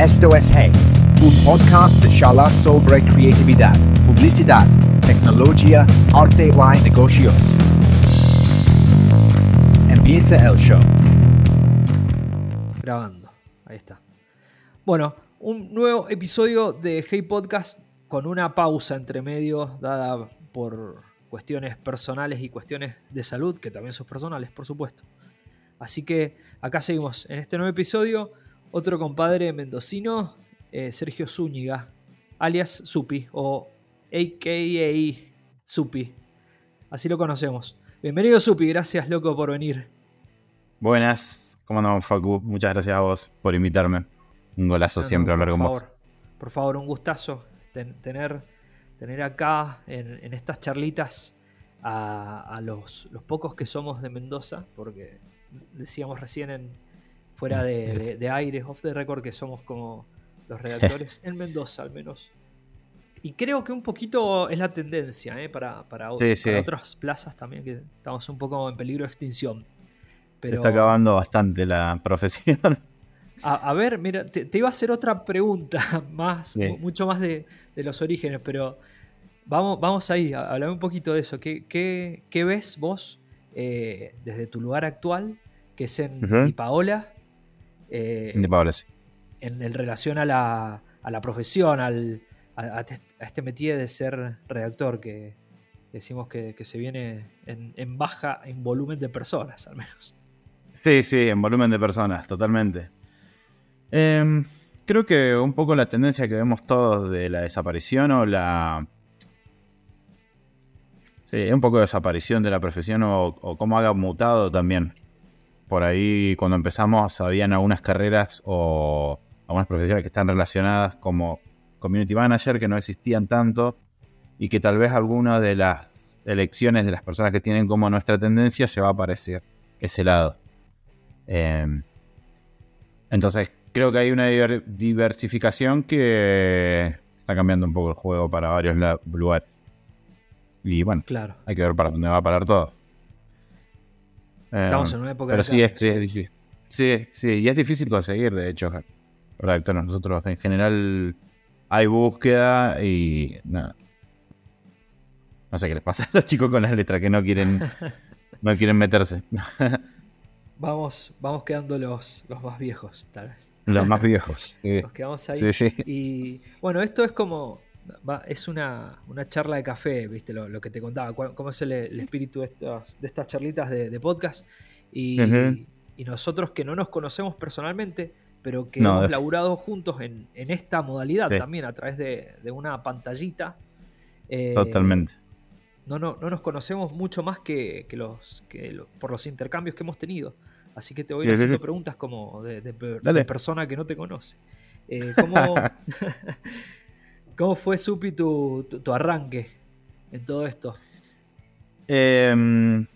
Esto es Hey, un podcast de charlas sobre creatividad, publicidad, tecnología, arte y negocios. Empieza el show. Grabando, ahí está. Bueno, un nuevo episodio de Hey Podcast con una pausa entre medio dada por cuestiones personales y cuestiones de salud, que también son personales, por supuesto. Así que acá seguimos en este nuevo episodio otro compadre mendocino, eh, Sergio Zúñiga, alias Supi o AKA Supi. Así lo conocemos. Bienvenido Supi, gracias loco por venir. Buenas, ¿cómo andamos Facu? Muchas gracias a vos por invitarme. Un golazo No, no, siempre hablar por con favor, vos. Por favor, un gustazo ten- tener, tener acá en, en estas charlitas a, a los, los pocos que somos de Mendoza, porque decíamos recién en, fuera de, de, de aire, off the record, que somos como los redactores en Mendoza al menos. Y creo que un poquito es la tendencia ¿eh? para, para, Sí, sí. para otras plazas también, que estamos un poco en peligro de extinción. Se Pero, está acabando bastante la profesión. a, a ver, mira, te, te iba a hacer otra pregunta, más, Sí. mucho más de, de los orígenes, pero vamos, vamos ahí, hablame un poquito de eso. ¿Qué, qué- qué ves vos eh, desde tu lugar actual, que es en Paola, eh, De Paola, sí. en, en relación a la, a la profesión, al, a, a te- a este métier de ser redactor, que decimos que, que se viene en, en baja en volumen de personas, al menos? Sí, sí, en volumen de personas, totalmente. Em, creo que un poco la tendencia que vemos todos de la desaparición o la... Sí, un poco de desaparición de la profesión o, o cómo haga mutado también. Por ahí cuando empezamos habían algunas carreras o algunas profesiones que están relacionadas como community manager que no existían tanto y que tal vez alguna de las elecciones de las personas que tienen como nuestra tendencia se va a aparecer ese lado. Eh, entonces, creo que hay una diver- diversificación que está cambiando un poco el juego para varios lugares. Y bueno, Claro. hay que ver para dónde va a parar todo. Eh, Estamos en una época Pero de sí, es, cambios. es difícil. Sí, sí, y es difícil conseguir, de hecho, redactores. Nosotros en general hay búsqueda y nada. No sé qué les pasa a los chicos con las letras que no quieren, no quieren meterse. Vamos, vamos quedando los, los más viejos, tal vez. Los más viejos. sí. Nos quedamos ahí. Sí, sí. Y bueno, esto es como. Va- es una, una charla de café, ¿viste? Lo, lo que te contaba. cómo es el, el espíritu de estas, de estas charlitas de, de podcast. Y, y nosotros que no nos conocemos personalmente, pero que No, hemos def- laburado juntos en, en esta modalidad Sí. también, a través de, de una pantallita. eh, Totalmente. no, no, no nos conocemos mucho más que, que los, que lo- por los intercambios que hemos tenido. Así que te voy a ir haciendo preguntas como de, de persona que no te conoce. Eh, ¿cómo, ¿Cómo fue, Supi, tu, tu, tu arranque en todo esto? Em,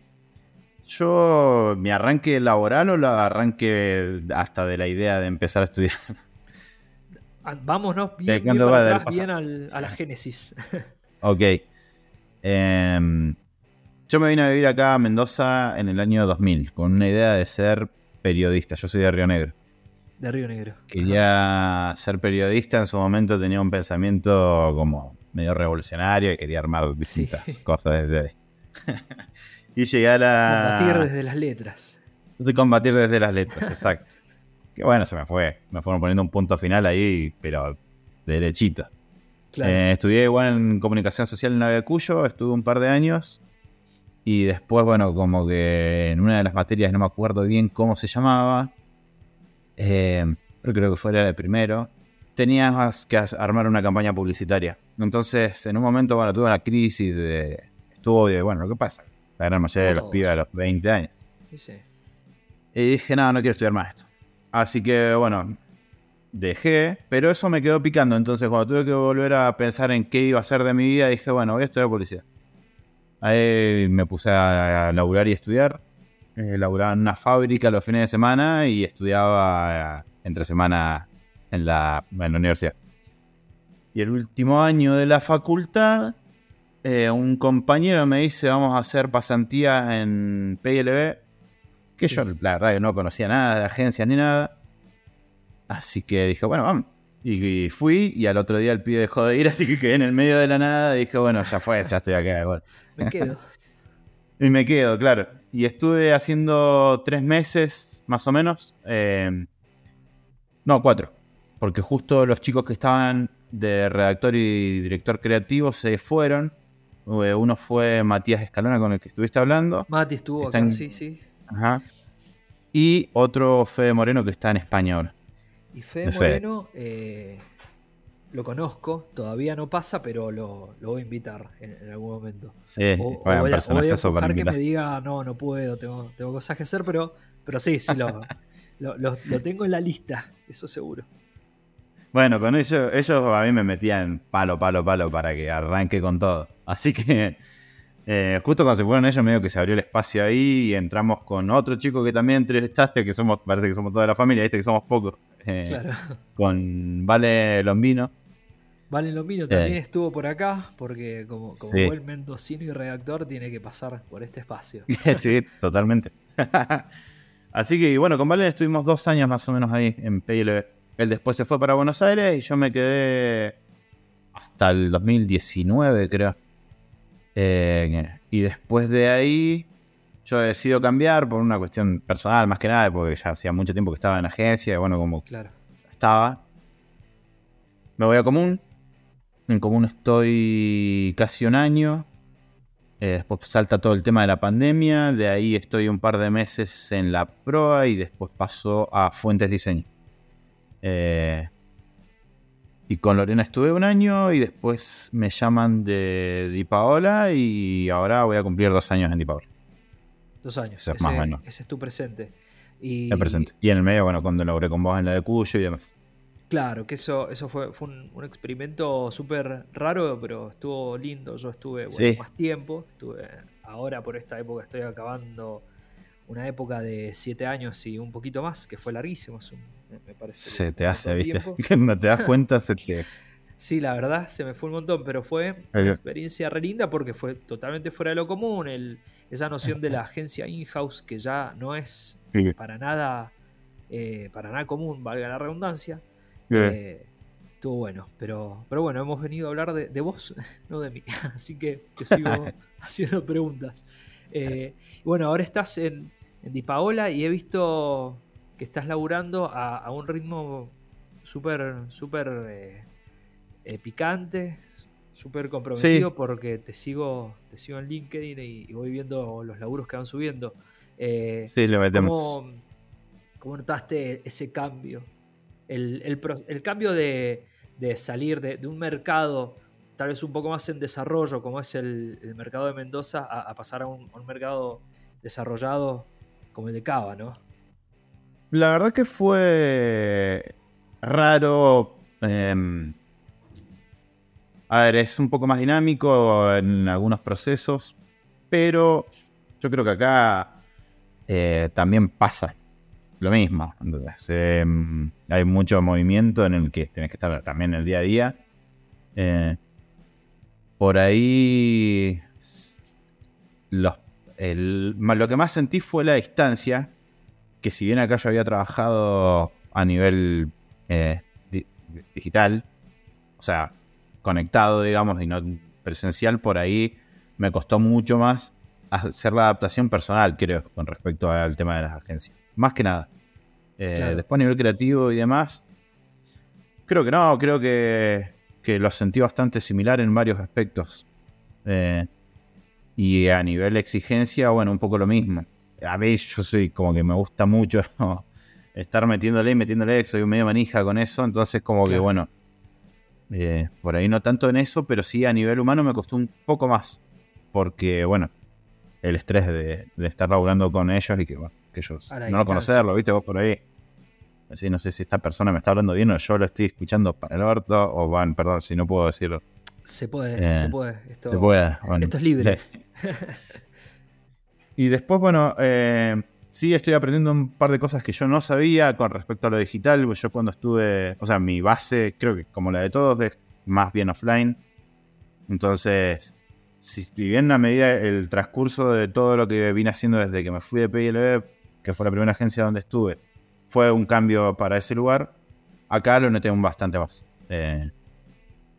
yo, mi arranque laboral o la arranque hasta de la idea de empezar a estudiar. Ah, Vámonos bien, bien para atrás, bien al- a la génesis. ok. Em, yo me vine a vivir acá a Mendoza en el año 2000 con una idea de ser periodista. Yo soy de Río Negro. De Río Negro. Quería ser periodista. En su momento tenía un pensamiento como medio revolucionario y quería armar distintas Sí. cosas desde ahí. y llegué a la. Combatir desde las letras. De combatir desde las letras, exacto. Que bueno, se me fue. Me fueron poniendo un punto final ahí, pero derechito. Claro. Eh, estudié igual en comunicación social en de Cuyo, estuve un par de años. Y después, bueno, como que en una de las materias, no me acuerdo bien cómo se llamaba, eh, pero creo que fuera el primero, tenías que armar una campaña publicitaria. Entonces, en un momento, bueno, tuve una crisis de estudio, bueno, lo que pasa, la gran mayoría de los pibes a los 20 años. Sí, sí. Y dije, no, no quiero estudiar más esto. Así que, bueno, dejé, pero eso me quedó picando. Entonces, cuando tuve que volver a pensar en qué iba a hacer de mi vida, dije, bueno, voy a estudiar publicidad. Ahí me puse a laburar y estudiar. Eh, laburaba en una fábrica los fines de semana y estudiaba eh, entre semana en la, en la universidad. Y el último año de la facultad, eh, un compañero me dice, vamos a hacer pasantía en PLB. Que Sí. yo, la verdad, que no conocía nada de agencias ni nada. Así que dije, bueno, vamos. Y, fui y al otro día el pibe dejó de ir, así que quedé en el medio de la nada y dije, bueno, ya fue, ya estoy acá. Me quedo. y me quedo, claro. Y estuve haciendo tres meses, más o menos. Eh, no, cuatro. Porque justo los chicos que estaban de redactor y director creativo se fueron. Eh, uno fue Matías Escalona, con el que estuviste hablando. Mati estuvo acá, sí, sí. Ajá. Y otro Fede Moreno que está en España ahora. Y Fede Moreno eh, lo conozco, todavía no pasa, pero lo, voy a invitar en, algún momento. Sí, o, voy, a, o que me diga, no, no puedo, tengo, tengo cosas que hacer, pero, pero sí, sí, lo, lo, tengo en la lista, eso seguro. Bueno, con ellos, ellos a mí me metían palo, palo, palo para que arranque con todo. Así que eh, justo cuando se fueron ellos, medio que se abrió el espacio ahí y entramos con otro chico que también entrevistaste, que somos, parece que somos toda la familia, viste que somos pocos. Eh, claro. Con Vale Lombino. Vale Lombino también eh. estuvo por acá, porque como, como buen mendocino y redactor tiene que pasar por este espacio. sí, totalmente. Así que bueno, con Vale estuvimos dos años más o menos ahí en PLB. Él después se fue para Buenos Aires y yo me quedé hasta el 2019, creo. Eh, y después de ahí, yo he decidido cambiar por una cuestión personal, más que nada, porque ya hacía mucho tiempo que estaba en agencia, y bueno, como claro. estaba. Me voy a Común. En Común estoy casi un año. Eh, después salta todo el tema de la pandemia. De ahí estoy un par de meses en la proa y después paso a Fuentes Diseño. Eh, y con Lorena estuve un año y después me llaman de Di Paola y ahora voy a cumplir dos años en Di Paola. Dos años. Ese, más ese es tu presente. Y, el presente. Y en el medio, bueno, cuando logré con vos en la de Cuyo y demás. Claro, que eso, eso fue, fue un, experimento súper raro, pero estuvo lindo. Yo estuve más tiempo. Estuve ahora por esta época estoy acabando una época de siete años y un poquito más, que fue larguísimo. me parece. Se te hace, ¿viste? no te das cuenta, se te. Sí, la verdad, se me fue un montón, pero fue una experiencia re linda porque fue totalmente fuera de lo común. El, esa noción de la agencia in-house que ya no es para nada eh, para nada común, valga la redundancia. Eh, estuvo bueno, pero, pero bueno, hemos venido a hablar de, vos, no de mí. Así que te sigo haciendo preguntas. Eh, bueno, ahora estás en, en Di Paola y he visto que estás laburando a, un ritmo súper, súper eh, eh, picante, súper comprometido porque te sigo, te sigo en LinkedIn y, voy viendo los laburos que van subiendo. Eh, sí, lo metemos. ¿cómo, notaste ese cambio? El, cambio de, salir de, un mercado tal vez un poco más en desarrollo, como es el, mercado de Mendoza, a, pasar a un, mercado desarrollado como el de Cava, ¿no? La verdad que fue raro. Em, a ver, es un poco más dinámico en algunos procesos, pero yo creo que acá eh, también pasa lo mismo. Em, hay mucho movimiento en el que tenés que estar también el día a día. Eh, por ahí los, lo que más sentí fue la distancia, que si bien acá yo había trabajado a nivel eh, digital, o sea, conectado, digamos, y no presencial, por ahí me costó mucho más hacer la adaptación personal, creo, con respecto al tema de las agencias. Más que nada. Eh, después a nivel creativo y demás, creo que no, creo que que lo sentí bastante similar en varios aspectos. Eh, y a nivel exigencia, bueno, un poco lo mismo. A mí yo soy como que me gusta mucho estar metiéndole y metiéndole, soy medio manija con eso, entonces como que bueno, eh, por ahí no tanto en eso, pero sí a nivel humano me costó un poco más, porque bueno, el estrés de, estar laburando con ellos y que, bueno, que ellos no lo conocerlo, viste vos por ahí no sé si esta persona me está hablando bien o yo lo estoy escuchando para el orto, o van, perdón, si no puedo decirlo. Se puede, eh, se puede. Esto, esto es libre. y después, bueno, eh, sí estoy aprendiendo un par de cosas que yo no sabía con respecto a lo digital. Yo cuando estuve, o sea, mi base, creo que como la de todos, es más bien offline. Entonces, si bien a medida el transcurso de todo lo que vine haciendo desde que me fui de PLB, que fue la primera agencia donde estuve, fue un cambio para ese lugar. Acá lo noté un bastante más. Eh,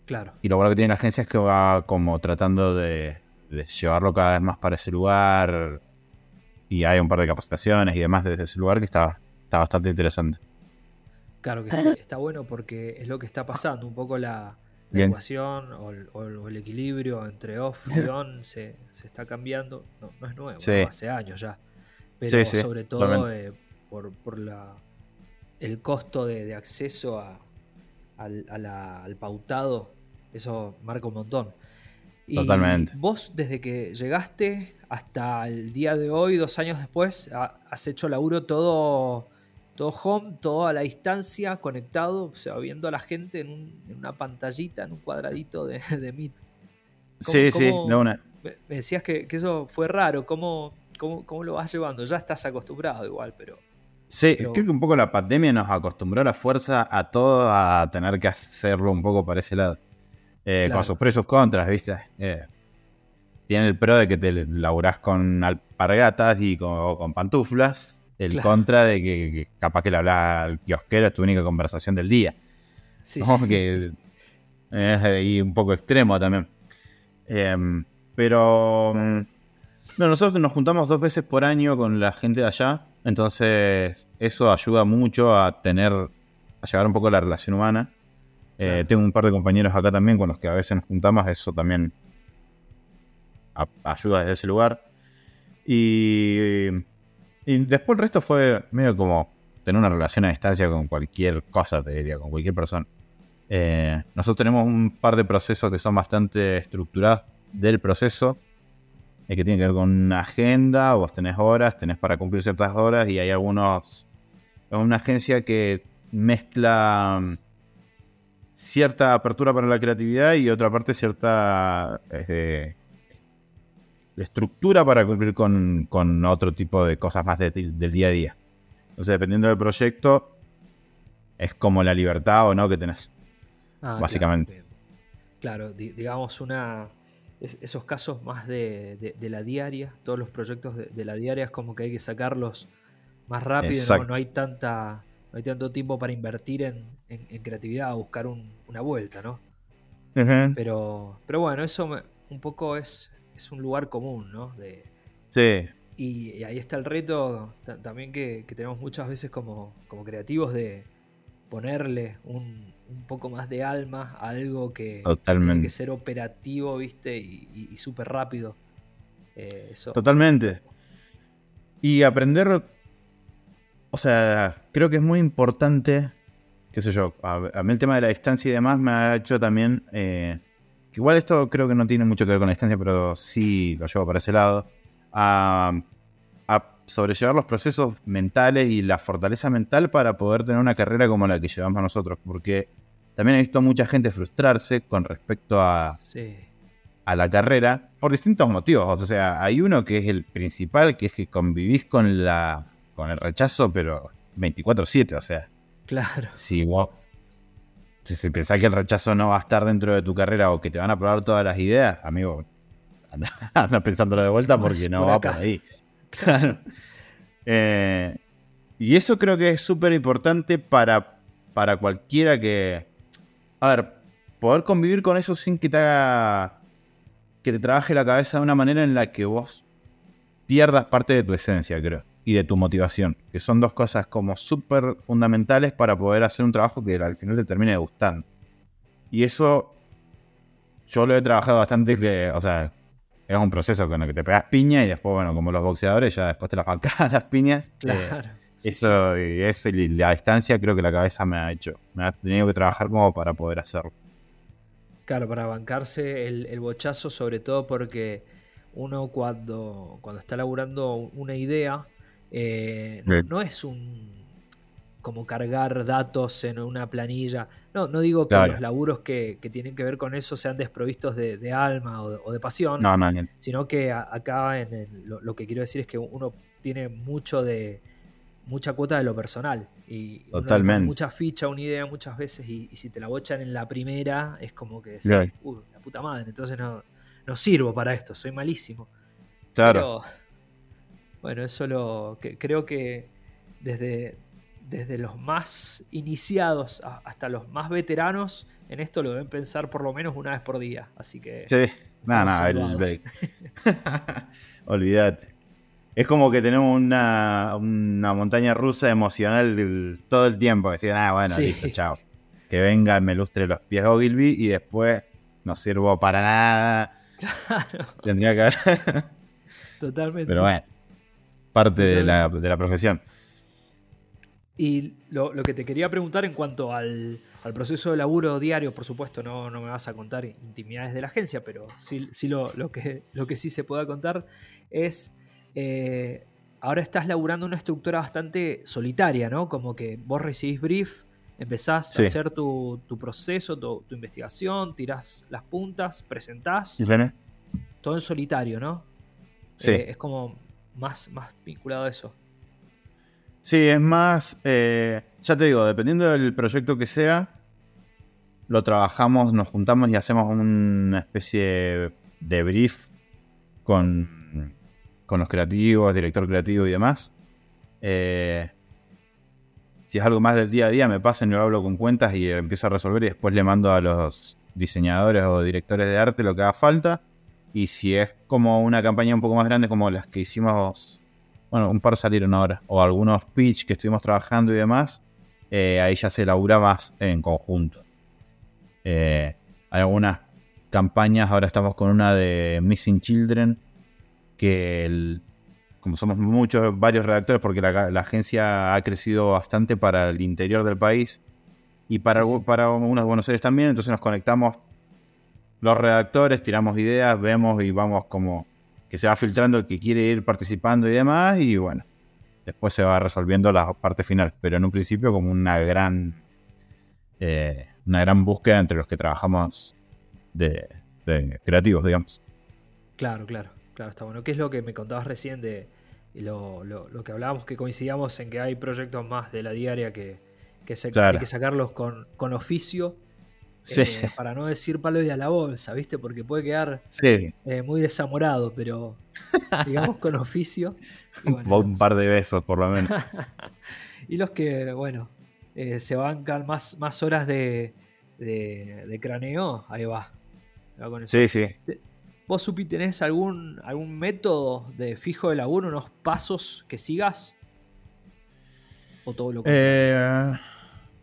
Claro. y lo bueno que tiene la agencia es que va como tratando de, de llevarlo cada vez más para ese lugar. Y hay un par de capacitaciones y demás desde ese lugar que está, está bastante interesante. Claro que está, está bueno porque es lo que está pasando, un poco la, la ecuación o el, o el- o el equilibrio entre off y on se, se está cambiando. No, no es nuevo, hace años ya. Pero Sí, sí, sobre todo eh, por, por la, el costo de, de acceso a- al, a la- al pautado, eso marca un montón. Y Totalmente. vos, desde que llegaste hasta el día de hoy, dos años después, ha- has hecho laburo todo, todo home, todo a la distancia, conectado, o sea, viendo a la gente en, un- en una pantallita, en un cuadradito de, de Meet. ¿Cómo- Sí, sí, de una. Me me decías que, que eso fue raro, ¿Cómo, cómo, cómo lo vas llevando? Ya estás acostumbrado igual, pero... Sí, Pero- creo que un poco la pandemia nos acostumbró a la fuerza a todo a tener que hacerlo un poco para ese lado. Eh, Claro. Con sus pros y sus contras, ¿viste? Eh, tiene el pro de que te laburás con alpargatas y con, pantuflas. El Claro. contra de que, que capaz que le hablas al kiosquero es tu única conversación del día. Sí, que ahí un poco extremo también. Em, pero mm, no, nosotros nos juntamos dos veces por año con la gente de allá. Entonces, eso ayuda mucho a tener, a llevar un poco la relación humana. Eh, tengo un par de compañeros acá también con los que a veces nos juntamos. Eso también a- ayuda desde ese lugar. Y, y después el resto fue medio como tener una relación a distancia con cualquier cosa, te diría, con cualquier persona. Eh, nosotros tenemos un par de procesos que son bastante estructurados del proceso, eh, que tienen que ver con una agenda, vos tenés horas, tenés para cumplir ciertas horas y hay algunos... Es una agencia que mezcla mm, cierta apertura para la creatividad y otra parte cierta eh, estructura para cumplir con, con otro tipo de cosas más de- del día a día. Entonces, dependiendo del proyecto, es como la libertad o no que tenés. Ah, básicamente. Claro, Claro, di- digamos una... es- esos casos más de, de- de la diaria, todos los proyectos de, de la diaria es como que hay que sacarlos más rápido, ¿no? No, hay tanta no hay tanto tiempo para invertir en, en- en creatividad, a buscar un- una vuelta, ¿no? Pero, pero bueno, eso me- un poco es, es un lugar común, ¿no? De, Sí, y, y ahí está el reto ta- también que, que tenemos muchas veces como, como creativos de ponerle un, un poco más de alma a algo que, que tiene Totalmente. que ser operativo, ¿viste? Y, y- y súper rápido. Eh, eso. Totalmente. Y aprender, o sea, creo que es muy importante, qué sé yo, a, a mí el tema de la distancia y demás me ha hecho también, eh, igual esto creo que no tiene mucho que ver con la distancia, pero sí lo llevo para ese lado, a sobrellevar los procesos mentales y la fortaleza mental para poder tener una carrera como la que llevamos nosotros, porque también he visto mucha gente frustrarse con respecto a, Sí. a la carrera por distintos motivos. O sea, hay uno que es el principal, que es que convivís con la con el rechazo, pero 24/7. O sea, Claro. si vos si, pensás que el rechazo no va a estar dentro de tu carrera o que te van a probar todas las ideas, amigo, anda, anda pensándolo de vuelta porque no por va por ahí. Claro. Eh, y eso creo que es súper importante para, para cualquiera que. A ver, poder convivir con eso sin que te haga. que te trabaje la cabeza de una manera en la que vos pierdas parte de tu esencia, creo. Y de tu motivación. Que son dos cosas como súper fundamentales para poder hacer un trabajo que al final te termine gustando. Y eso. Yo lo he trabajado bastante que. O sea, es un proceso con el que te pegas piña y después, bueno, como los boxeadores, ya después te las bancas las piñas. Eh, Claro. Sí, eso y eso y la distancia creo que la cabeza me ha hecho. Me ha tenido que trabajar como para poder hacerlo. Claro, para bancarse el, el bochazo, sobre todo porque uno cuando, cuando está laburando una idea, eh, no es un como cargar datos en una planilla. No, no digo que Claro. los laburos que, que tienen que ver con eso sean desprovistos de, de alma o de, o de pasión, No, no, ni- sino que a- acá en el- lo, lo que quiero decir es que uno tiene mucho de mucha cuota de lo personal y uno Totalmente. mucha ficha, una idea muchas veces y, y si te la bochan en la primera es como que decís, Claro. "Uy, la puta madre, entonces no, no sirvo para esto, soy malísimo. claro. Pero, bueno, eso lo que creo que desde, desde los más iniciados hasta los más veteranos, en esto lo deben pensar por lo menos una vez por día. Así que. Sí, nada, nada, olvídate. Es como que tenemos una, montaña rusa emocional todo el tiempo. Decir, ah, bueno, listo, chao. Que venga, me lustre los pies Ogilvy y después no sirvo para nada. Claro. Tendría que haber. Totalmente. Pero bueno, parte de la, de la profesión. Y lo, que te quería preguntar en cuanto al, proceso de laburo diario, por supuesto, no, no, me vas a contar intimidades de la agencia, pero sí, sí lo, que, lo que sí se pueda contar es, eh, ahora estás laburando una estructura bastante solitaria, ¿no? Como que vos recibís brief, empezás a hacer tu, proceso, tu, investigación, tirás las puntas, presentás. Todo en solitario, ¿no? Sí. Eh, es como más, más vinculado a eso. Sí, es más, eh, ya te digo, dependiendo del proyecto que sea, lo trabajamos, nos juntamos y hacemos una especie de brief con, con los creativos, director creativo y demás. Eh, si es algo más del día a día, me pasan, yo hablo con cuentas y empiezo a resolver y después le mando a los diseñadores o directores de arte lo que haga falta. Y si es como una campaña un poco más grande como las que hicimos bueno, un par salieron ahora, o algunos pitch que estuvimos trabajando y demás, eh, ahí ya se labura más en conjunto. Eh, hay algunas campañas, ahora estamos con una de Missing Children, que como somos muchos, varios redactores, porque la, agencia ha crecido bastante para el interior del país y para, para unos de Buenos Aires también, entonces nos conectamos los redactores, tiramos ideas, vemos y vamos como que se va filtrando el que quiere ir participando y demás, y bueno, después se va resolviendo la parte final, pero en un principio como una gran, eh, una gran búsqueda entre los que trabajamos de, creativos, digamos. Claro, claro, claro, está bueno. ¿Qué es lo que me contabas recién de lo, que hablábamos, que coincidíamos en que hay proyectos más de la diaria que, que, se, hay que sacarlos con, con oficio eh, para no decir palo y a la bolsa, ¿viste? Porque puede quedar eh, muy desamorado, pero digamos con oficio. un par de besos, por lo menos. y los que, bueno, eh, se bancan más, más horas de, craneo, ahí va. Sí, sí. ¿Vos, Supi, tenés algún, algún método de fijo de laburo, unos pasos que sigas? ¿O todo lo que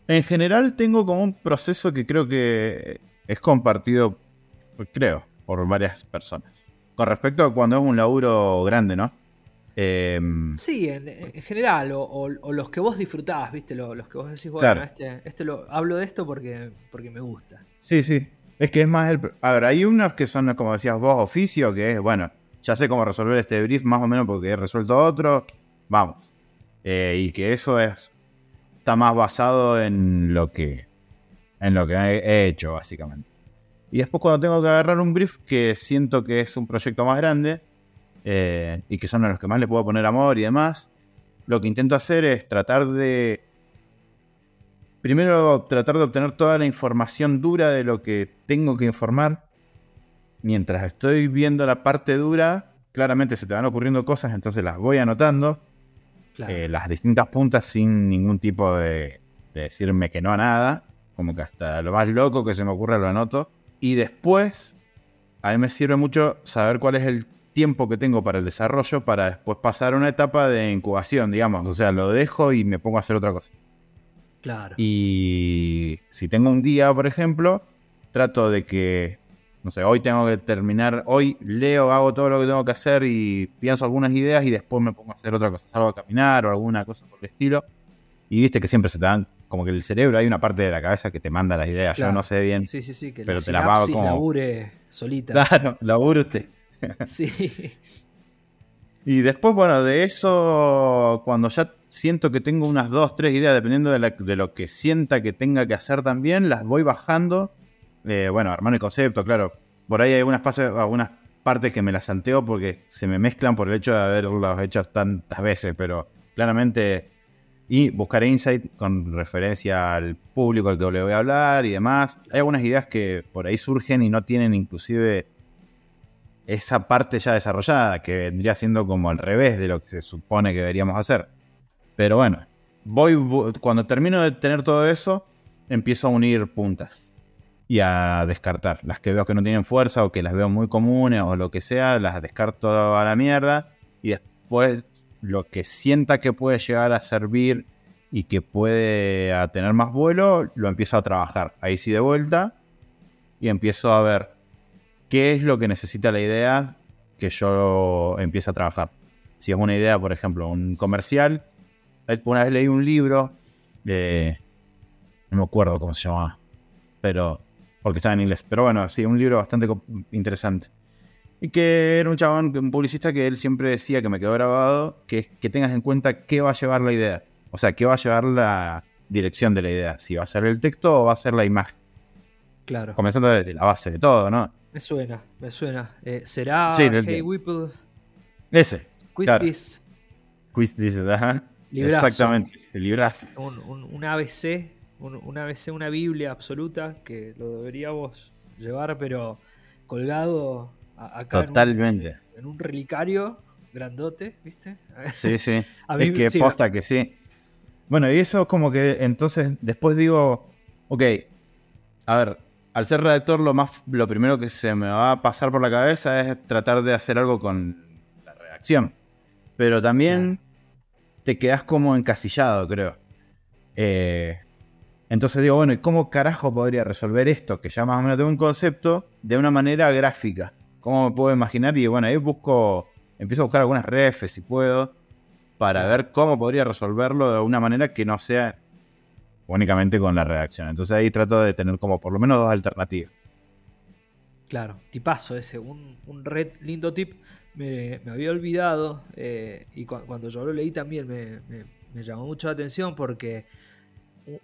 en general tengo como un proceso que creo que es compartido, creo, por varias personas. Con respecto a cuando es un laburo grande, ¿no? Em, sí, en, general, o, los que vos disfrutás, ¿viste? Los, que vos decís, bueno, este, este lo, hablo de esto porque, porque me gusta. Sí, sí. Es que es más el. A ver, hay unos que son, como decías vos, oficio, que es, bueno, ya sé cómo resolver este brief más o menos porque he resuelto otro, vamos. Eh, y que eso es está más basado en lo que, en lo que he hecho, básicamente. Y después cuando tengo que agarrar un brief que siento que es un proyecto más grande eh, y que son los que más le puedo poner amor y demás, lo que intento hacer es tratar de... Primero tratar de obtener toda la información dura de lo que tengo que informar. Mientras estoy viendo la parte dura, claramente se te van ocurriendo cosas, entonces las voy anotando eh, las distintas puntas sin ningún tipo de, decirme que no a nada. Como que hasta lo más loco que se me ocurra lo anoto. Y después, a mí me sirve mucho saber cuál es el tiempo que tengo para el desarrollo para después pasar a una etapa de incubación, digamos. O sea, lo dejo y me pongo a hacer otra cosa. Claro. Y si tengo un día, por ejemplo, trato de que no sé, hoy tengo que terminar, hoy leo, hago todo lo que tengo que hacer y pienso algunas ideas y después me pongo a hacer otra cosa, salgo a caminar o alguna cosa por el estilo. Y viste que siempre se te dan, como que el cerebro hay una parte de la cabeza que te manda las ideas, yo no sé bien. Sí, sí, sí, que pero la te la pago como... labure solita. Claro, labure usted. sí. Y después, bueno, de eso, cuando ya siento que tengo unas dos, tres ideas, dependiendo de, de lo que sienta que tenga que hacer también, las voy bajando eh, bueno, armar el concepto, claro. Por ahí hay algunas, partes que me las salteo porque se me mezclan por el hecho de haberlos hecho tantas veces, pero claramente. Y buscar insight con referencia al público al que le voy a hablar y demás. Hay algunas ideas que por ahí surgen y no tienen inclusive esa parte ya desarrollada, que vendría siendo como al revés de lo que se supone que deberíamos hacer. Pero bueno, voy, vo- cuando termino de tener todo eso, empiezo a unir puntas y a descartar. Las que veo que no tienen fuerza o que las veo muy comunes o lo que sea, las descarto a la mierda y después lo que sienta que puede llegar a servir y que puede a tener más vuelo, lo empiezo a trabajar. Ahí sí de vuelta y empiezo a ver qué es lo que necesita la idea que yo empiece a trabajar. Si es una idea, por ejemplo, un comercial, una vez leí un libro, eh, no me acuerdo cómo se llamaba, pero porque estaba en inglés. Pero bueno, sí, un libro bastante interesante. Y que era un chabón, un publicista que él siempre decía que me quedó grabado, que es que tengas en cuenta qué va a llevar la idea. O sea, qué va a llevar la dirección de la idea. Si va a ser el texto o va a ser la imagen. Claro. Comenzando desde la base de todo, ¿no? Me suena, me suena. Eh, ¿Será Sí, el- Hey Whipple Ese. Quiz Claro. This? Quiz dice, ajá. Librazo. Exactamente, el librazo. Un, un- un ABC, un, un ABC, una Biblia absoluta que lo deberíamos llevar, pero colgado a- acá en un- Totalmente. En, un, relicario grandote, ¿viste? Sí, sí. A mí es que sí, posta que sí. Bueno, y eso como que entonces después digo, ok, a ver, al ser redactor lo más lo primero que se me va a pasar por la cabeza es tratar de hacer algo con la redacción. Pero también te quedas como encasillado, creo. Eh, entonces digo, bueno, ¿y cómo carajo podría resolver esto? Que ya más o menos tengo un concepto de una manera gráfica. ¿Cómo me puedo imaginar? Y bueno, ahí busco, empiezo a buscar algunas refs si puedo, para ver cómo podría resolverlo de una manera que no sea únicamente con la redacción. Entonces ahí trato de tener como por lo menos dos alternativas. Claro, tipazo ese, un, un red lindo tip. Me, me había olvidado eh, y cu- cuando yo lo leí también me, me- me llamó mucho la atención porque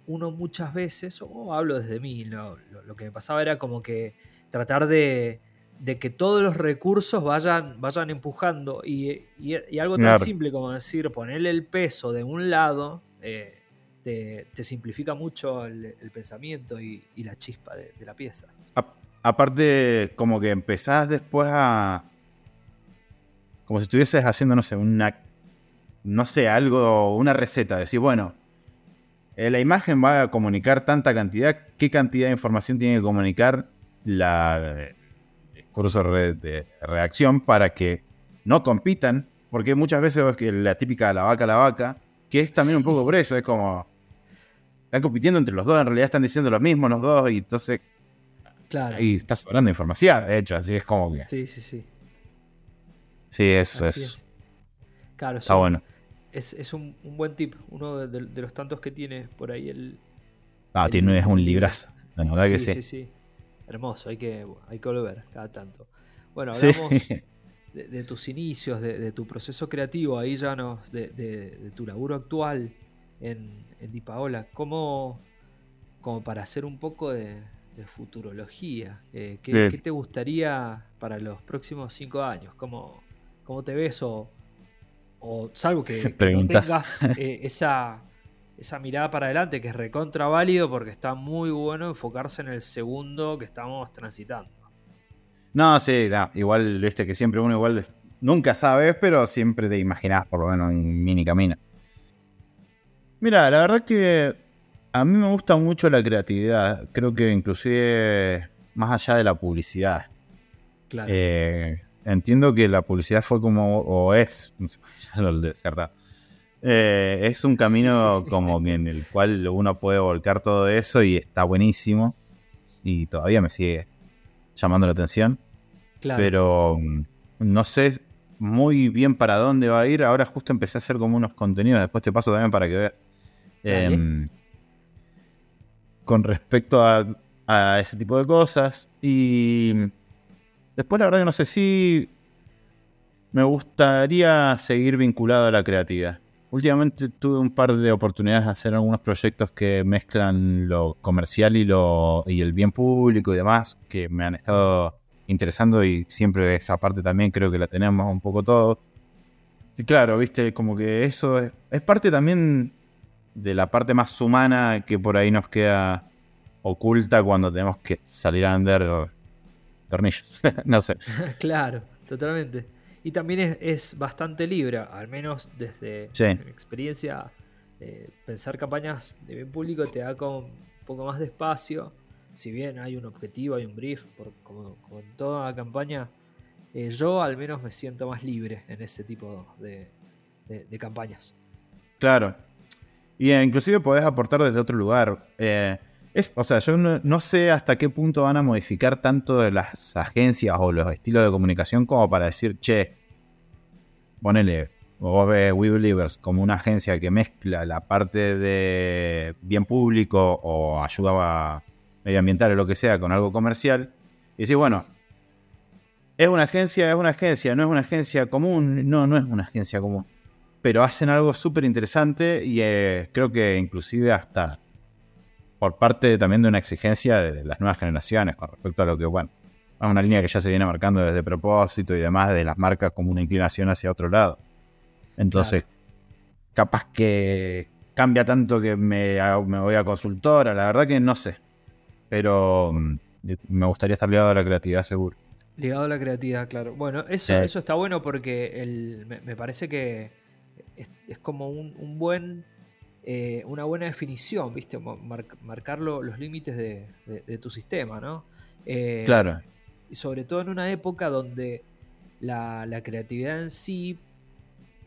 uno muchas veces, o hablo desde mí, lo, lo- lo que me pasaba era como que tratar de, de que todos los recursos vayan, vayan empujando y, y- y algo tan Claro. simple como decir ponerle el peso de un lado eh, te, te simplifica mucho el, el pensamiento y, y la chispa de- de la pieza. A- aparte, como que empezás después a. Como si estuvieses haciendo, no sé, una. No sé, algo, una receta. Decir, bueno, eh, la imagen va a comunicar tanta cantidad. ¿Qué cantidad de información tiene que comunicar la, el discurso re- de reacción para que no compitan? Porque muchas veces que la típica la vaca, la vaca, que es también un poco por eso, es como. Están compitiendo entre los dos, en realidad están diciendo lo mismo los dos, y entonces Claro. Ahí está sobrando información, de hecho, así es como que. Sí, sí, sí. Sí, eso es. es. Claro, Está sí. bueno. Es, es un, un buen tip, uno de, de- de los tantos que tiene por ahí el... Ah, el- tiene es un librazo. La verdad que sí. sí, sí. Hermoso, hay que, hay que volver cada tanto. Bueno, Sí. hablamos de, de tus inicios, de, tu proceso creativo, ahí ya nos, de, tu laburo actual en, en Di Paola. ¿Cómo, como para hacer un poco de, de futurología, eh, ¿qué, Bien. qué te gustaría para los próximos cinco años? ¿Cómo, cómo te ves o, o salvo que, que no tengas eh, esa, esa mirada para adelante que es recontra válido porque está muy bueno enfocarse en el segundo que estamos transitando. No, sí, no, igual, viste que siempre uno igual nunca sabes, pero siempre te imaginás por lo menos un mini camino. Mira, la verdad que a mí me gusta mucho la creatividad. Creo que inclusive más allá de la publicidad. Claro. Eh, entiendo que la publicidad fue como, o es, no sé, ya lo descartaba. Eh, es un camino como que en el cual uno puede volcar todo eso y está buenísimo. Y todavía me sigue llamando la atención. claro. Pero mm, no sé muy bien para dónde va a ir. Ahora justo empecé a hacer como unos contenidos. Después te paso también para que veas. Em, con respecto a, a ese tipo de cosas. Y después la verdad que no sé si me gustaría seguir vinculado a la creatividad. Últimamente tuve un par de oportunidades de hacer algunos proyectos que mezclan lo comercial y, lo, y el bien público y demás, que me han estado interesando y siempre esa parte también creo que la tenemos un poco todos. Sí, claro, viste, como que eso es, es parte también de la parte más humana que por ahí nos queda oculta cuando tenemos que salir a vender tornillos. no sé. claro, totalmente. Y también es, es bastante libre, al menos desde Sí. mi experiencia eh, pensar campañas de bien público te da como un poco más de espacio. Si bien hay un objetivo, hay un brief, como, en toda campaña, eh, yo al menos me siento más libre en ese tipo de, campañas. Claro. Y inclusive podés aportar desde otro lugar. O sea, yo no, sé hasta qué punto van a modificar tanto las agencias o los estilos de comunicación como para decir, che, ponele, vos ves We Believers como una agencia que mezcla la parte de bien público o ayuda medioambiental o lo que sea con algo comercial, y decís, bueno, es una agencia, es una agencia, no es una agencia común, no, no es una agencia común, pero hacen algo súper interesante y eh, creo que inclusive hasta por parte también de una exigencia de las nuevas generaciones con respecto a lo que, bueno, es una línea que ya se viene marcando desde propósito y demás de las marcas como una inclinación hacia otro lado. Entonces, capaz que cambia tanto que me, me, voy a consultora, la verdad que no sé. Pero mm, me gustaría estar ligado a la creatividad, seguro. Ligado a la creatividad, claro. Bueno, eso, eso está bueno porque el, me, parece que es, como un, buen eh, una buena definición, ¿viste? marcar los límites de, tu sistema, ¿no? Eh, claro. Y sobre todo en una época donde la, la creatividad en sí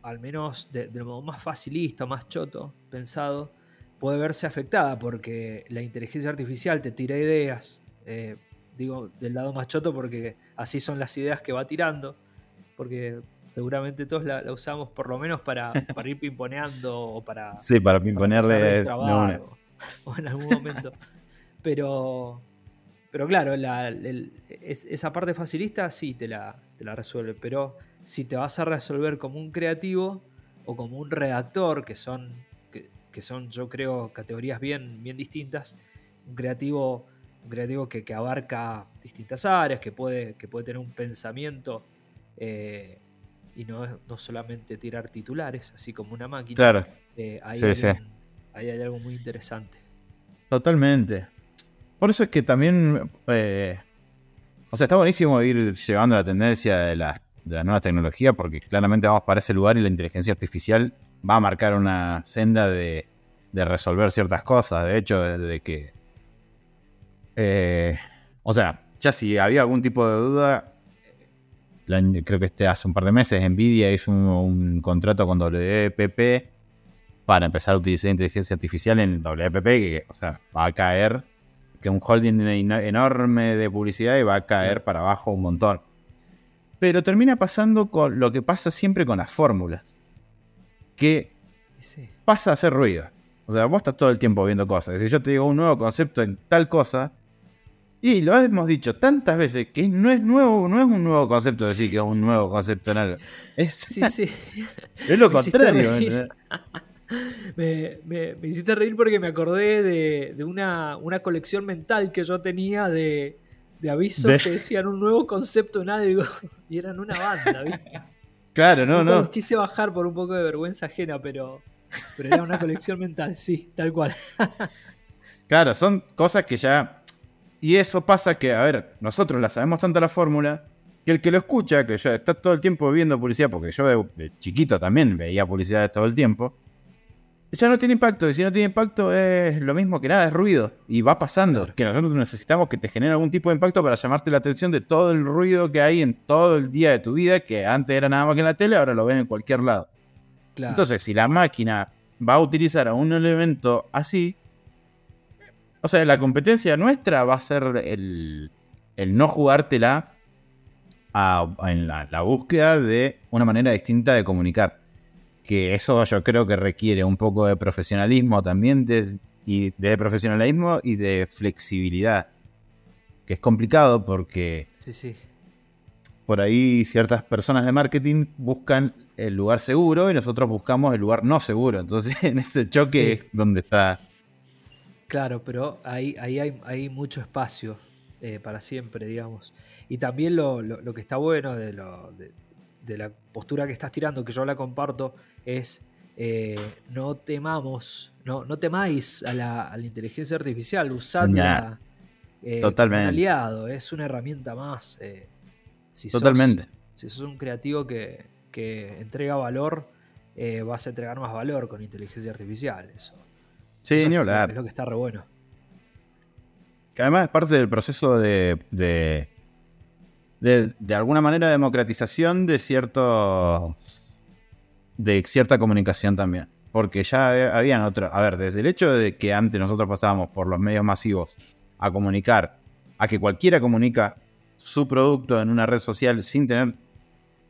al menos de, del modo más facilista, más choto, pensado, puede verse afectada porque la inteligencia artificial te tira ideas. Eh, digo del lado más choto porque así son las ideas que va tirando. Porque seguramente todos la, usamos por lo menos para, para, ir pimponeando o para. Sí, para pimponearle. o en algún momento. Pero. Pero claro, esa parte facilista sí te la, te la resuelve. Pero si te vas a resolver como un creativo o como un redactor, que son, que, son yo creo, categorías bien, bien distintas. Un creativo, un creativo que, abarca distintas áreas, que puede, que puede tener un pensamiento eh, y no, no solamente tirar titulares, así como una máquina. Claro. Eh, ahí, hay hay algo muy interesante. Totalmente. Por eso es que también... Eh, o sea, está buenísimo ir llevando la tendencia de las de la nueva tecnología, porque claramente vamos para ese lugar y la inteligencia artificial va a marcar una senda de, resolver ciertas cosas. De hecho, desde que... Eh, o sea, ya si había algún tipo de duda, creo que este hace un par de meses Nvidia hizo un, contrato con WPP para empezar a utilizar inteligencia artificial en WPP, que o sea, va a caer, que es un holding enorme de publicidad y va a caer para abajo un montón. Pero termina pasando con lo que pasa siempre con las fórmulas. Que pasa a hacer ruido. O sea, vos estás todo el tiempo viendo cosas. Si yo te digo un nuevo concepto en tal cosa, y lo hemos dicho tantas veces que no es nuevo, no es un nuevo concepto decir que es un nuevo concepto en algo. Es, sí, sí. es lo contrario. Me, me, hiciste reír porque me acordé de, una, una, colección mental que yo tenía de, de avisos que decían un nuevo concepto en algo y eran una banda, ¿viste? Claro, no, no. Quise bajar por un poco de vergüenza ajena, pero, pero era una colección mental, sí, tal cual. claro, son cosas que ya. Y eso pasa que, a ver, nosotros la sabemos tanto la fórmula que el que lo escucha, que ya está todo el tiempo viendo publicidad, porque yo de chiquito también veía publicidad todo el tiempo, ya no tiene impacto. Y si no tiene impacto es lo mismo que nada, es ruido. Y va pasando. Que nosotros necesitamos que te genere algún tipo de impacto para llamarte la atención de todo el ruido que hay en todo el día de tu vida, que antes era nada más que en la tele, ahora lo ven en cualquier lado. Entonces, si la máquina va a utilizar a un elemento así, o sea, la competencia nuestra va a ser el, no jugártela en la búsqueda de una manera distinta de comunicar. Que eso yo creo que requiere un poco de profesionalismo también, de, y de profesionalismo y de flexibilidad, que es complicado porque sí, sí. por ahí ciertas personas de marketing buscan el lugar seguro y nosotros buscamos el lugar no seguro, entonces en ese choque es donde está... Claro, pero ahí, ahí hay, mucho espacio eh, para siempre, digamos. Y también lo, lo, que está bueno de, lo, de la postura que estás tirando, que yo la comparto, es eh, no temamos, no, no temáis a la, inteligencia artificial, usadla eh, Totalmente. aliado, es una herramienta más. Eh, si Totalmente. si sos un creativo que, entrega valor vas a entregar más valor con inteligencia artificial. Eso. Sí, Eso ni es, hablar. es lo que está re bueno. Que además es parte del proceso de, de, de, de alguna manera, democratización de cierto. de cierta comunicación también. Porque ya había- habían otros. A ver, desde el hecho de que antes nosotros pasábamos por los medios masivos a comunicar, a que cualquiera comunica su producto en una red social sin tener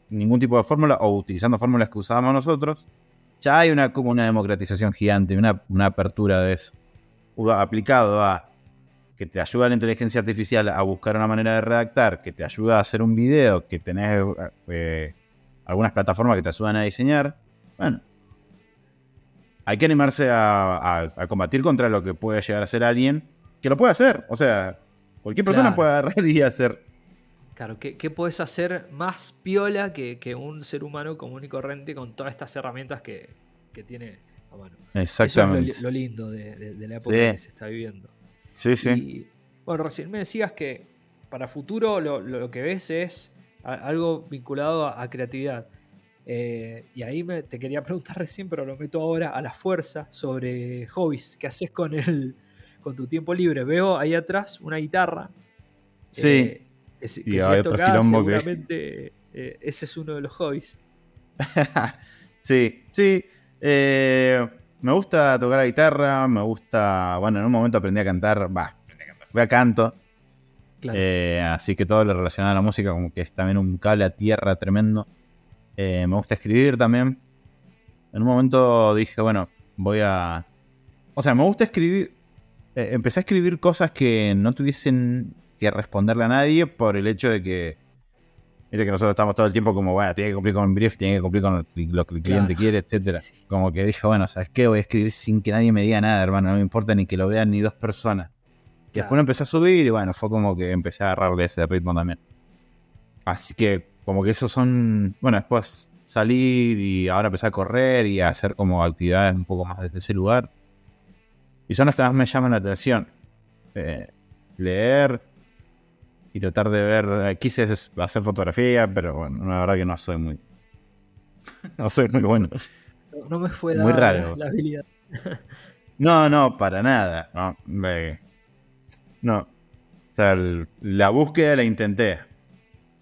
ningún tipo de fórmula o utilizando fórmulas que usábamos nosotros, ya hay una, como una democratización gigante, una, una apertura de eso. Aplicado a que te ayuda la inteligencia artificial a buscar una manera de redactar, que te ayuda a hacer un video, que tenés eh, algunas plataformas que te ayudan a diseñar. Bueno, hay que animarse a, a- a combatir contra lo que puede llegar a ser alguien que lo puede hacer. O sea, cualquier persona Claro. puede agarrar y hacer. Claro, ¿qué, qué puedes hacer más piola que, que un ser humano común y corriente con todas estas herramientas que, que tiene a mano? Eso Exactamente. es lo, lo lindo de, de- de la época Sí. que se está viviendo. Sí, sí. Y bueno, recién me decías que para futuro lo, lo- lo que ves es a- algo vinculado a, a creatividad. Eh, y ahí me, te quería preguntar recién, pero lo meto ahora a la fuerza sobre hobbies. ¿Qué haces con el, con tu tiempo libre? Veo ahí atrás una guitarra. Sí. eh, que Y si hay es otro tocada, quilombo que- seguramente eh, ese es uno de los hobbies. sí, sí. Eh, me gusta tocar la guitarra, me gusta. Bueno, en un momento aprendí a cantar. Va. Fui a canto. Claro. eh, así que todo lo relacionado a la música, como que es también un cable a tierra tremendo. Eh, me gusta escribir también. En un momento dije, bueno, voy a. O sea, me gusta escribir. eh, empecé a escribir cosas que no tuviesen que responderle a nadie por el hecho de que. Viste que nosotros estamos todo el tiempo como, bueno, tiene que cumplir con el brief, tiene que cumplir con lo que el cliente Claro. quiere, etcétera. Sí, sí. Como que dije, bueno, ¿sabes qué? Voy a escribir sin que nadie me diga nada, hermano. No me importa ni que lo vean ni dos personas. Y después Claro. empecé a subir y bueno, fue como que empecé a agarrarle ese ritmo también. Así que como que esos son... Bueno, después salir y ahora empecé a correr y a hacer como actividades un poco más desde ese lugar. Y son las que más me llaman la atención. Eh, leer y tratar de ver... eh, Quise hacer fotografía, pero bueno, la verdad que no soy muy... no soy muy bueno. No, me fue Muy raro. la, habilidad. No, no, para nada. No, me- no. O sea, el- la búsqueda la intenté.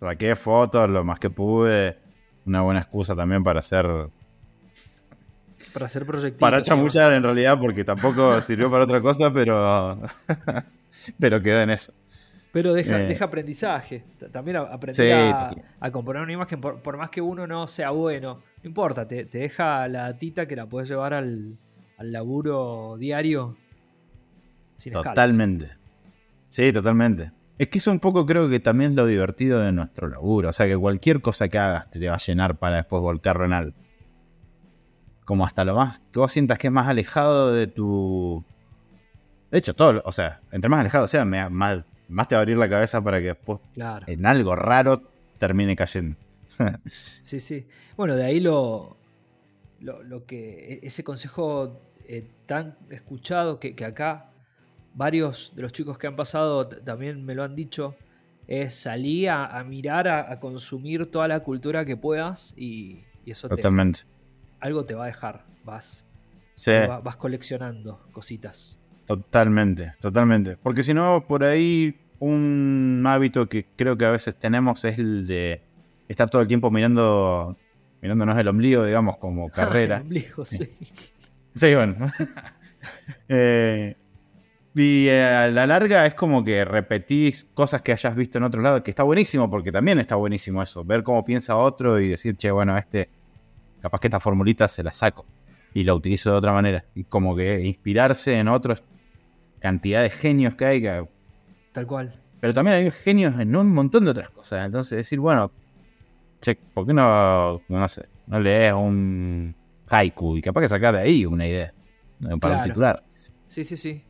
Saqué fotos lo más que pude. Una buena excusa también para hacer. Para hacer proyectos. Para chamullar en realidad, porque tampoco sirvió para otra cosa, pero. pero quedó en eso. Pero deja, Eh. deja aprendizaje. También aprender Sí, a, a componer una imagen, por, por más que uno no sea bueno, no importa, te, te deja la datita que la puedes llevar al, al laburo diario sin escalas. Totalmente. Sí, totalmente. Es que eso un poco creo que también es lo divertido de nuestro laburo. O sea, que cualquier cosa que hagas te va a llenar para después volcarlo en algo. Como hasta lo más que vos sientas que es más alejado de tu. De hecho, todo. O sea, entre más alejado sea, más, más te va a abrir la cabeza para que después Claro. en algo raro termine cayendo. Sí, sí. Bueno, de ahí lo, lo, lo que. e- Ese consejo eh, tan escuchado que, que acá varios de los chicos que han pasado también me lo han dicho. Es salir a, a mirar, a, a consumir toda la cultura que puedas y, y eso te, Totalmente. algo te va a dejar. Vas, Sí. va- vas coleccionando cositas. Totalmente, totalmente. Porque si no, por ahí un hábito que creo que a veces tenemos es el de estar todo el tiempo mirando, mirándonos el ombligo, digamos, como carrera. El ombligo, sí. Sí, bueno. Eh, y eh, a la larga es como que repetís cosas que hayas visto en otro lado, que está buenísimo, porque también está buenísimo eso, ver cómo piensa otro y decir, che, bueno, este, capaz que esta formulita se la saco y la utilizo de otra manera. Y como que inspirarse en otros cantidad de genios que hay, que- Tal cual. pero también hay genios en un montón de otras cosas. Entonces decir, bueno, che, ¿por qué no, no sé, no lees un haiku y capaz que sacás de ahí una idea para un Claro. titular? Sí, sí, sí.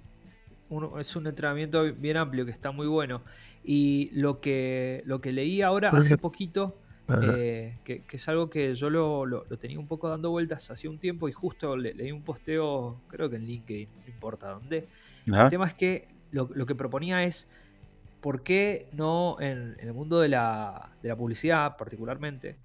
Uno- es un entrenamiento bien amplio que está muy bueno. Y lo que, lo que leí ahora hace poquito, eh, que, que es algo que yo lo, lo- lo tenía un poco dando vueltas hace un tiempo y justo le- leí un posteo, creo que en LinkedIn, no importa dónde. Ajá. El tema es que lo, lo que proponía es, ¿por qué no en, en el mundo de la, de la publicidad particularmente?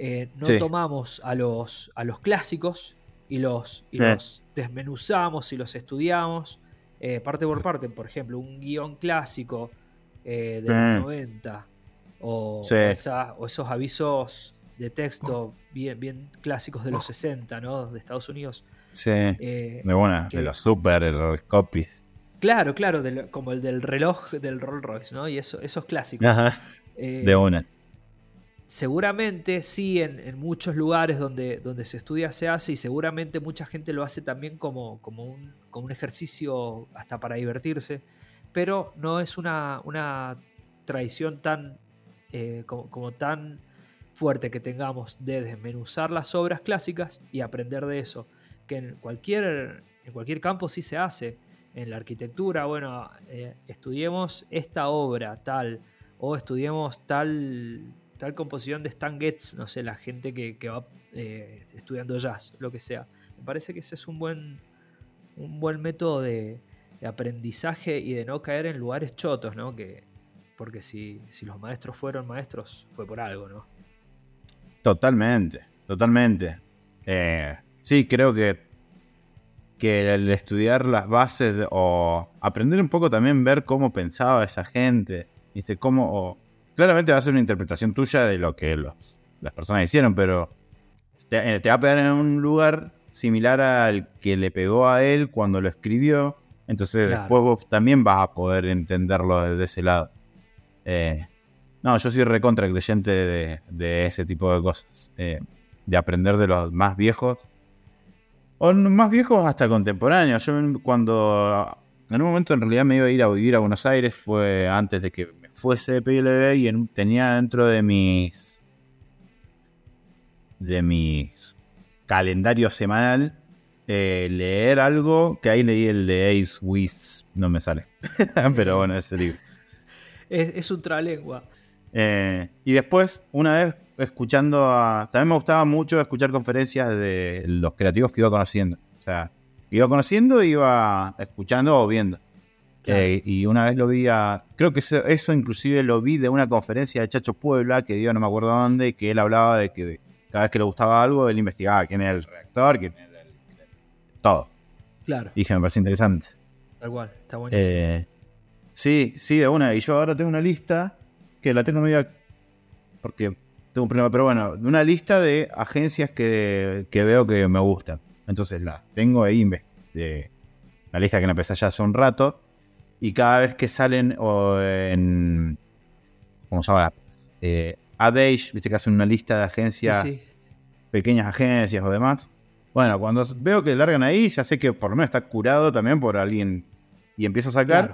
eh, no Sí. tomamos a los, a los clásicos y los, y Eh. los desmenuzamos y los estudiamos eh, parte por parte. Por ejemplo, un guion clásico de los Eh. 90 o, Sí. o esa- o esos avisos de texto bien, bien clásicos de los 60, ¿no? De Estados Unidos. Sí. Eh, De buena, que- de los super copies. Claro, claro, del- como el del reloj del Rolls Royce, ¿no? Y eso, esos clásicos. Ajá. Eh, De una. seguramente sí, en, en muchos lugares donde, donde se estudia se hace y seguramente mucha gente lo hace también como, como, un, como un ejercicio hasta para divertirse, pero no es una, una tradición tan, eh, como, como tan fuerte que tengamos de desmenuzar las obras clásicas y aprender de eso, que en cualquier, en cualquier campo sí se hace. En la arquitectura, bueno, eh, estudiemos esta obra tal, o estudiemos tal, tal composición de Stan Getz, no sé, la gente que, va eh, estudiando jazz, lo que sea. Me parece que ese es un buen, un buen método de, de aprendizaje y de no caer en lugares chotos, ¿no? Que, porque si, si los maestros fueron maestros, fue por algo, ¿no? Totalmente, totalmente. Eh, sí, creo que, que el estudiar las bases de- o aprender un poco también ver cómo pensaba esa gente, ¿viste? Cómo, o- claramente va a ser una interpretación tuya de lo que los- las personas hicieron, pero te, eh, te va a pegar en un lugar similar al que le pegó a él cuando lo escribió, entonces Claro. después vos también vas a poder entenderlo desde ese lado. Eh, no, yo soy recontra creyente de, de ese tipo de cosas. eh, de aprender de los más viejos. O más viejos hasta contemporáneos. Yo cuando en un momento en realidad me iba a ir a vivir a Buenos Aires fue antes de que me fuese de PLB y en- tenía dentro de mis de mis calendario semanal eh, leer algo que ahí leí el de Ace With no me sale pero bueno ese libro Es, es un tralengua. eh, y después, una vez escuchando a. También me gustaba mucho escuchar conferencias de los creativos que iba conociendo. O sea, iba conociendo iba escuchando o viendo. Claro. Eh, y una vez lo vi a. Creo que eso, eso inclusive lo vi de una conferencia de Chacho Puebla que dio no me acuerdo dónde, que él hablaba de que cada vez que le gustaba algo, él investigaba quién era el redactor, quién era el. Todo. Claro, Y dije, me parece interesante. tal cual, está buenísimo. Eh, sí, sí, de una. Y yo ahora tengo una lista que la tengo media. Porque tengo un problema, pero bueno, de una lista de agencias que, que veo que me gustan. Entonces la tengo ahí, de, la lista que la empecé ya hace un rato. Y cada vez que salen o en. ¿Cómo se llama? Eh, Ad Age, viste que hacen una lista de agencias sí. pequeñas agencias o demás. Bueno, cuando veo que largan ahí, ya sé que por lo menos está curado también por alguien y empiezo a sacar.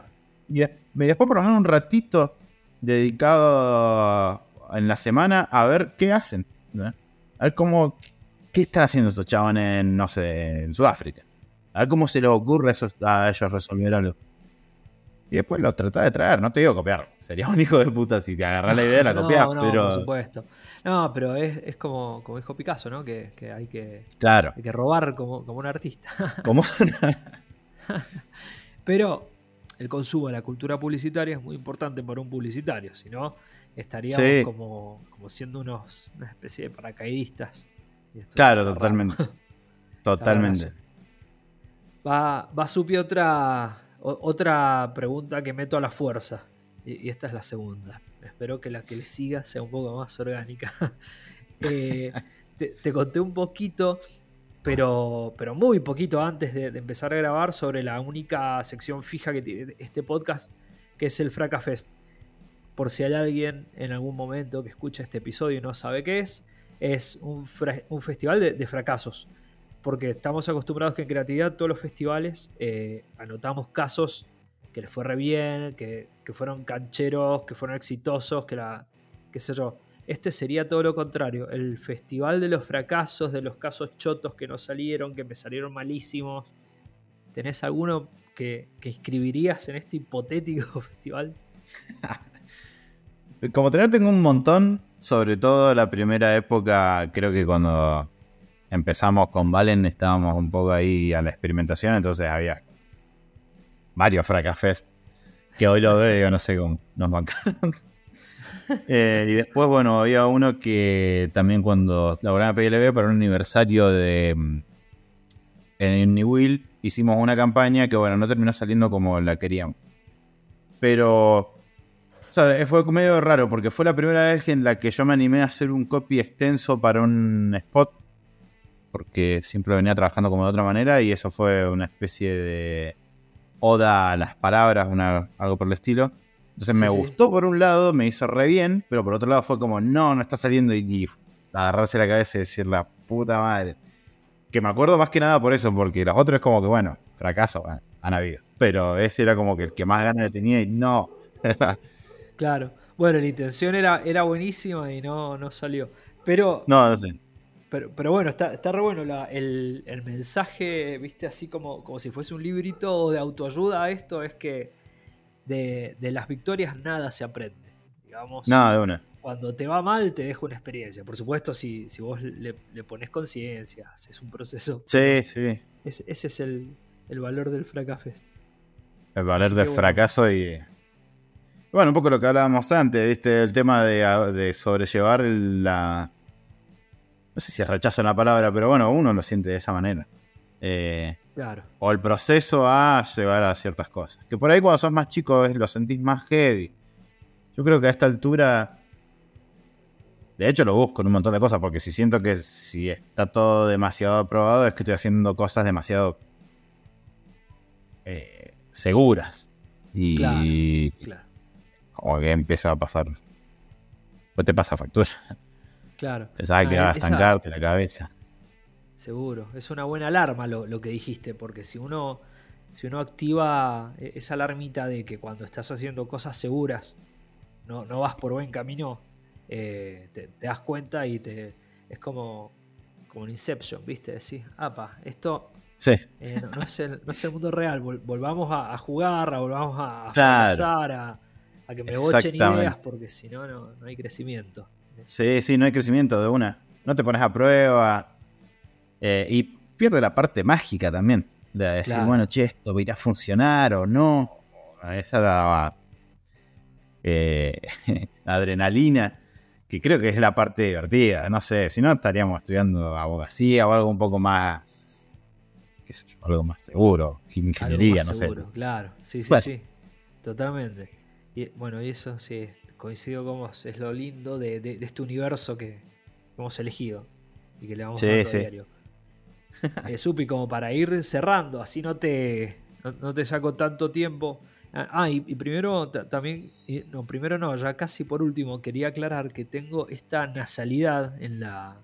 Claro. Y después por lo menos un ratito dedicado en la semana a ver qué hacen. ¿no? A ver cómo, qué están haciendo estos chavales en, no sé, en Sudáfrica. A ver cómo se les ocurre a, ellos resolver algo. Y después los tratás de traer, no te digo copiar. Sería un hijo de puta si te agarrás la idea la No, copiás, no, pero. por supuesto. No, pero es, es como, como dijo Picasso, ¿no? Que, que hay que Claro. hay que robar como, como un artista. ¿Cómo? Pero el consumo de la cultura publicitaria es muy importante para un publicitario, si no, estaríamos Sí. como, como siendo unos, una especie de paracaidistas. Y esto claro, raro. totalmente. Totalmente. Va, va Supi otra, o- otra pregunta que meto a la fuerza. Y, y esta es la segunda. Espero que la que le siga sea un poco más orgánica. Eh, te, te conté un poquito, pero, pero muy poquito antes de, de empezar a grabar, sobre la única sección fija que tiene este podcast, que es el Fracafest. Por si hay alguien en algún momento que escucha este episodio y no sabe qué es, es un, festival de, de fracasos porque estamos acostumbrados que en creatividad todos los festivales eh, anotamos casos que les fue re bien, que, que fueron cancheros, que fueron exitosos, que la. qué sé yo. Este sería todo lo contrario, el festival de los fracasos, de los casos chotos que no salieron, que me salieron malísimos. ¿Tenés alguno que, que inscribirías en este hipotético festival? Como tener tengo un montón, sobre todo la primera época, creo que cuando empezamos con Valen estábamos un poco ahí a la experimentación, entonces había varios Fracafest que hoy lo veo no sé cómo nos bancaron. Eh, y después, bueno, había uno que también cuando laboraba en PLB para un aniversario de mm, en New hicimos una campaña que, bueno, no terminó saliendo como la queríamos. Pero, o sea, fue medio raro porque fue la primera vez en la que yo me animé a hacer un copy extenso para un spot. Porque siempre venía trabajando como de otra manera y eso fue una especie de oda a las palabras, una, algo por el estilo. Entonces me gustó por un lado, me hizo re bien, pero por otro lado fue como, no, no está saliendo y, agarrarse la cabeza y decir la puta madre. Que me acuerdo más que nada por eso, porque los otros es como que, bueno, fracaso, han habido. Pero ese era como que el que más ganas le tenía y no. claro. Bueno, la intención era, era buenísima y no, no salió. Pero. No, no sé. Pero, pero bueno, está, está re bueno el, mensaje, viste, así como, como si fuese un librito de autoayuda. Esto es que de, las victorias nada se aprende. Digamos, nada de una. Cuando te va mal, te deja una experiencia. Por supuesto, si, si vos le, pones conciencia, haces un proceso. Sí, sí. Ese, es el, valor del Fracafest. El valor del fracaso y. Bueno, un poco lo que hablábamos antes, ¿viste? El tema de, sobrellevar la. No sé si es rechazo en la palabra, pero bueno, uno lo siente de esa manera. Eh, o el proceso a llegar a ciertas cosas. Que por ahí cuando sos más chico lo sentís más heavy. Yo creo que a esta altura. De hecho, lo busco en un montón de cosas, porque si siento que si está todo demasiado aprobado, es que estoy haciendo cosas demasiado eh, seguras. Y como que empieza a pasar. Pues te pasa factura. Claro. Pensaba que iba a estancarte la cabeza. Seguro, es una buena alarma lo, que dijiste, porque si uno, si uno activa e, esa alarmita de que cuando estás haciendo cosas seguras no, no vas por buen camino, eh, te, das cuenta y te es como, como un Inception, ¿viste? Decís, apa, esto eh, no, es el, mundo real, volvamos a, jugar, volvamos a, a a, que me bochen ideas, porque si no, no hay crecimiento. Sí, sí, no hay crecimiento de una. No te pones a prueba, eh, y pierde la parte mágica también. De decir, bueno, che, esto irá a funcionar o no. Esa daba eh, adrenalina, que creo que es la parte divertida. No sé, si no estaríamos estudiando abogacía o algo un poco más, qué sé yo, algo más seguro, ingeniería, no seguro, Claro, sí, sí, sí, totalmente. Y bueno, y eso sí, coincido con vos, es lo lindo de, este universo que hemos elegido y que le vamos a dar diario. eh, Supi, como para ir cerrando, así no te, no, te saco tanto tiempo. Ah, ah y, primero también, no, primero no, ya casi por último, quería aclarar que tengo esta nasalidad en la,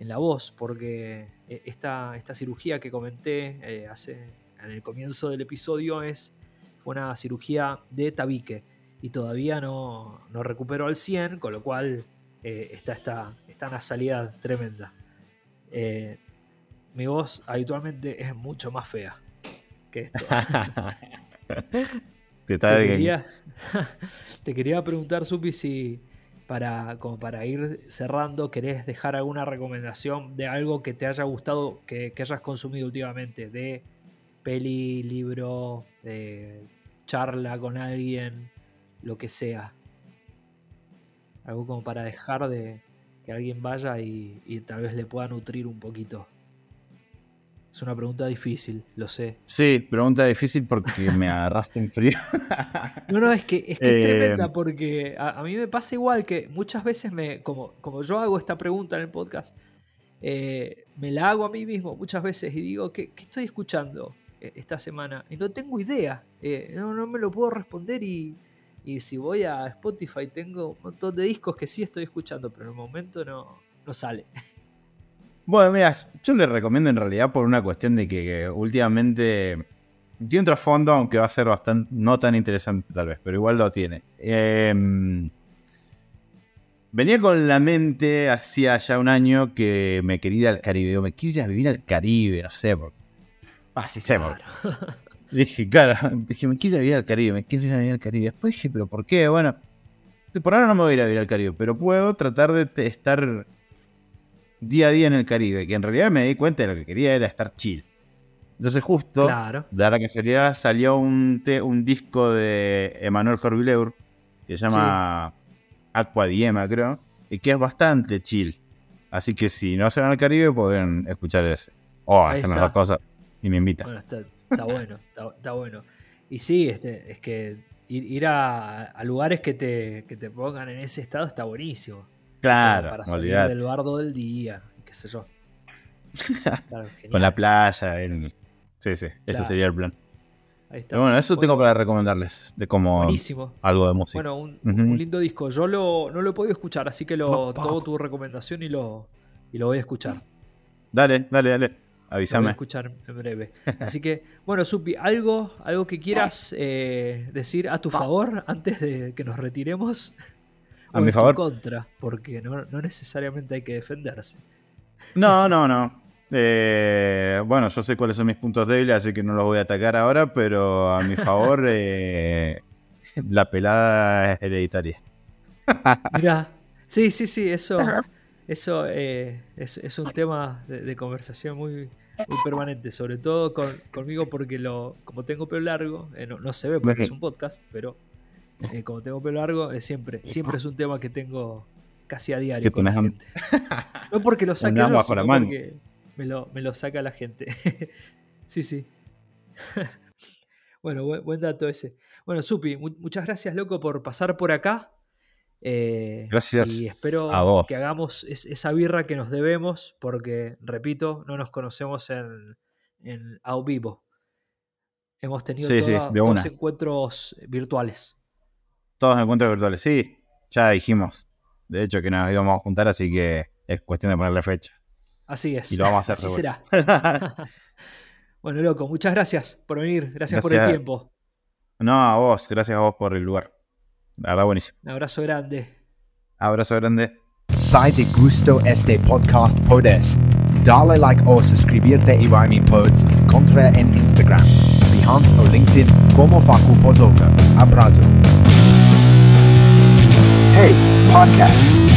en la voz, porque eh, esta, esta cirugía que comenté eh, hace, en el comienzo del episodio es, fue una cirugía de tabique y todavía no, no recupero al 100, con lo cual eh, está esta, esta nasalidad tremenda. Eh, mi voz habitualmente es mucho más fea que esto. te, quería, te, quería, preguntar, Supi, si para, como para ir cerrando, querés dejar alguna recomendación de algo que te haya gustado, que, hayas consumido últimamente, de peli, libro, de charla con alguien, lo que sea. Algo como para dejar de que alguien vaya y, y tal vez le pueda nutrir un poquito. Es una pregunta difícil, lo sé. Sí, pregunta difícil porque me agarraste en frío. no, no, es que es, que es tremenda eh, porque a, mí me pasa igual que muchas veces me, como, como yo hago esta pregunta en el podcast, eh, me la hago a mí mismo muchas veces y digo, ¿qué, estoy escuchando eh, esta semana? Y no tengo idea, no, no me lo puedo responder y, y si voy a Spotify tengo un montón de discos que sí estoy escuchando, pero en el momento no, no sale. Bueno, mira, yo le recomiendo en realidad por una cuestión de que, últimamente tiene un trasfondo, aunque va a ser bastante, no tan interesante tal vez, pero igual lo tiene. Em, venía con la mente hacía ya un año que me quería ir al Caribe, o me quiero ir a vivir al Caribe, sé, por... Ah, sí sé, Dije, claro, dije, me quiero ir al Caribe, me quiero ir a vivir al Caribe. Después dije, pero ¿por qué? Bueno, por ahora no me voy a ir a vivir al Caribe, pero puedo tratar de estar día a día en el Caribe, que en realidad me di cuenta de lo que quería era estar chill. Entonces justo, claro. de la casualidad, salió un, un disco de Emmanuel Corvilleur que se llama Aqua Diema, creo, y que es bastante chill. Así que si no se van al Caribe, pueden escuchar ese. O Ahí hacer las cosas y me invitan. Bueno, está, está bueno, está, está bueno. Y sí, este, es que ir, ir a, a lugares que te, que te pongan en ese estado está buenísimo. claro, Para salir olvidate. del bardo del día, qué sé yo. Claro. Con la playa, el... Sí, sí, ese Claro. sería el plan. Ahí está. Pero bueno, eso tengo para recomendarles, de como Buenísimo. algo de música. Bueno, un, lindo disco. Yo lo, no lo he podido escuchar, así que lo Opa. tomo tu recomendación y lo, y lo voy a escuchar. Dale, dale, dale. Lo voy a Avísame. escuchar en breve. Así que, bueno, Supi, ¿algo, algo que quieras eh, decir a tu favor antes de que nos retiremos? A ¿O mi en tu favor. contra, porque no, no necesariamente hay que defenderse. No, no, no. Eh, bueno, yo sé cuáles son mis puntos débiles, así que no los voy a atacar ahora, pero a mi favor, eh, la pelada es hereditaria. Mirá, sí, sí, sí, eso, eso eh, es, es un tema de, de conversación muy, muy permanente, sobre todo con- conmigo porque lo, como tengo pelo largo, eh, no, no se ve porque es un podcast, pero eh, como tengo pelo largo, siempre, siempre es un tema que tengo casi a diario con la gente. No porque lo saque yo, sino porque me lo, me lo saca la gente. sí, sí. bueno, buen, buen dato ese. Bueno, Supi, mu- muchas gracias, loco, por pasar por acá. Eh, Gracias Y espero a vos. que hagamos es- esa birra que nos debemos, porque, repito, no nos conocemos en, en a vivo. Hemos tenido Sí, sí, toda- de todos encuentros virtuales. Todos encuentros virtuales, sí, ya dijimos. De hecho, que nos íbamos a juntar, así que es cuestión de ponerle fecha. Así es. Y lo vamos a hacer Así será. bueno, loco, muchas gracias por venir. Gracias, por el tiempo. No, a vos, gracias a vos por el lugar. La verdad, buenísimo. Un abrazo grande. Abrazo grande. Sai te gusto este podcast podes. Dale like o suscribirte y vai mi pods encontre en Instagram, Behance o LinkedIn como Facu Pozoka. Abrazo. Hey, podcast.